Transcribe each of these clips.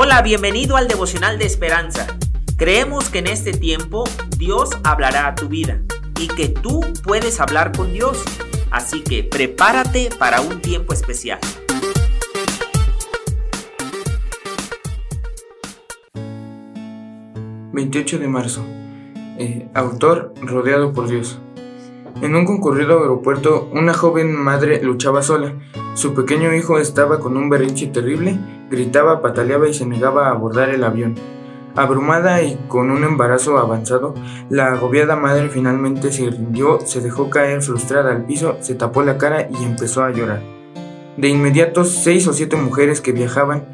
Hola, bienvenido al devocional de esperanza. Creemos que en este tiempo Dios hablará a tu vida y que tú puedes hablar con Dios. Así que prepárate para un tiempo especial. ...28 de marzo... Eh, autor rodeado por Dios. En un concurrido aeropuerto, una joven madre luchaba sola. Su pequeño hijo estaba con un berrinche terrible, gritaba, pataleaba y se negaba a abordar el avión. Abrumada y con un embarazo avanzado, la agobiada madre finalmente se rindió, se dejó caer frustrada al piso, se tapó la cara y empezó a llorar. De inmediato, seis o siete mujeres que viajaban,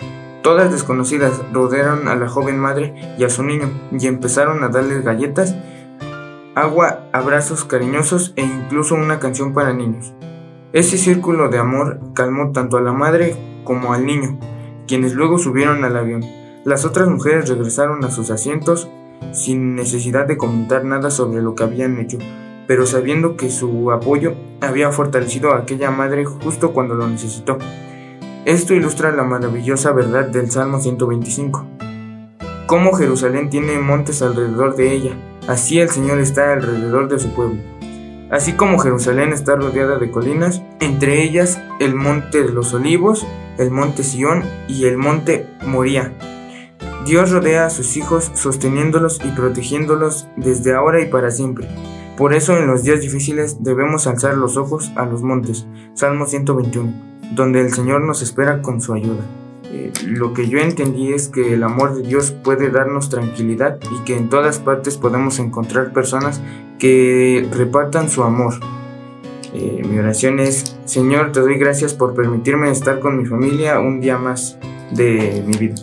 todas desconocidas, rodearon a la joven madre y a su niño y empezaron a darles galletas agua, abrazos cariñosos e incluso una canción para niños. Ese círculo de amor calmó tanto a la madre como al niño, quienes luego subieron al avión. Las otras mujeres regresaron a sus asientos sin necesidad de comentar nada sobre lo que habían hecho, pero sabiendo que su apoyo había fortalecido a aquella madre justo cuando lo necesitó. Esto ilustra la maravillosa verdad del Salmo 125. Cómo Jerusalén tiene montes alrededor de ella, Así el Señor está alrededor de su pueblo. Así como Jerusalén está rodeada de colinas, entre ellas el monte de los olivos, el monte Sión y el monte Moría. Dios rodea a sus hijos sosteniéndolos y protegiéndolos desde ahora y para siempre. Por eso en los días difíciles debemos alzar los ojos a los montes. Salmo 121, donde el Señor nos espera con su ayuda. Lo que yo entendí es que el amor de Dios puede darnos tranquilidad y que en todas partes podemos encontrar personas que repartan su amor. Eh, mi oración es, Señor, te doy gracias por permitirme estar con mi familia un día más de mi vida.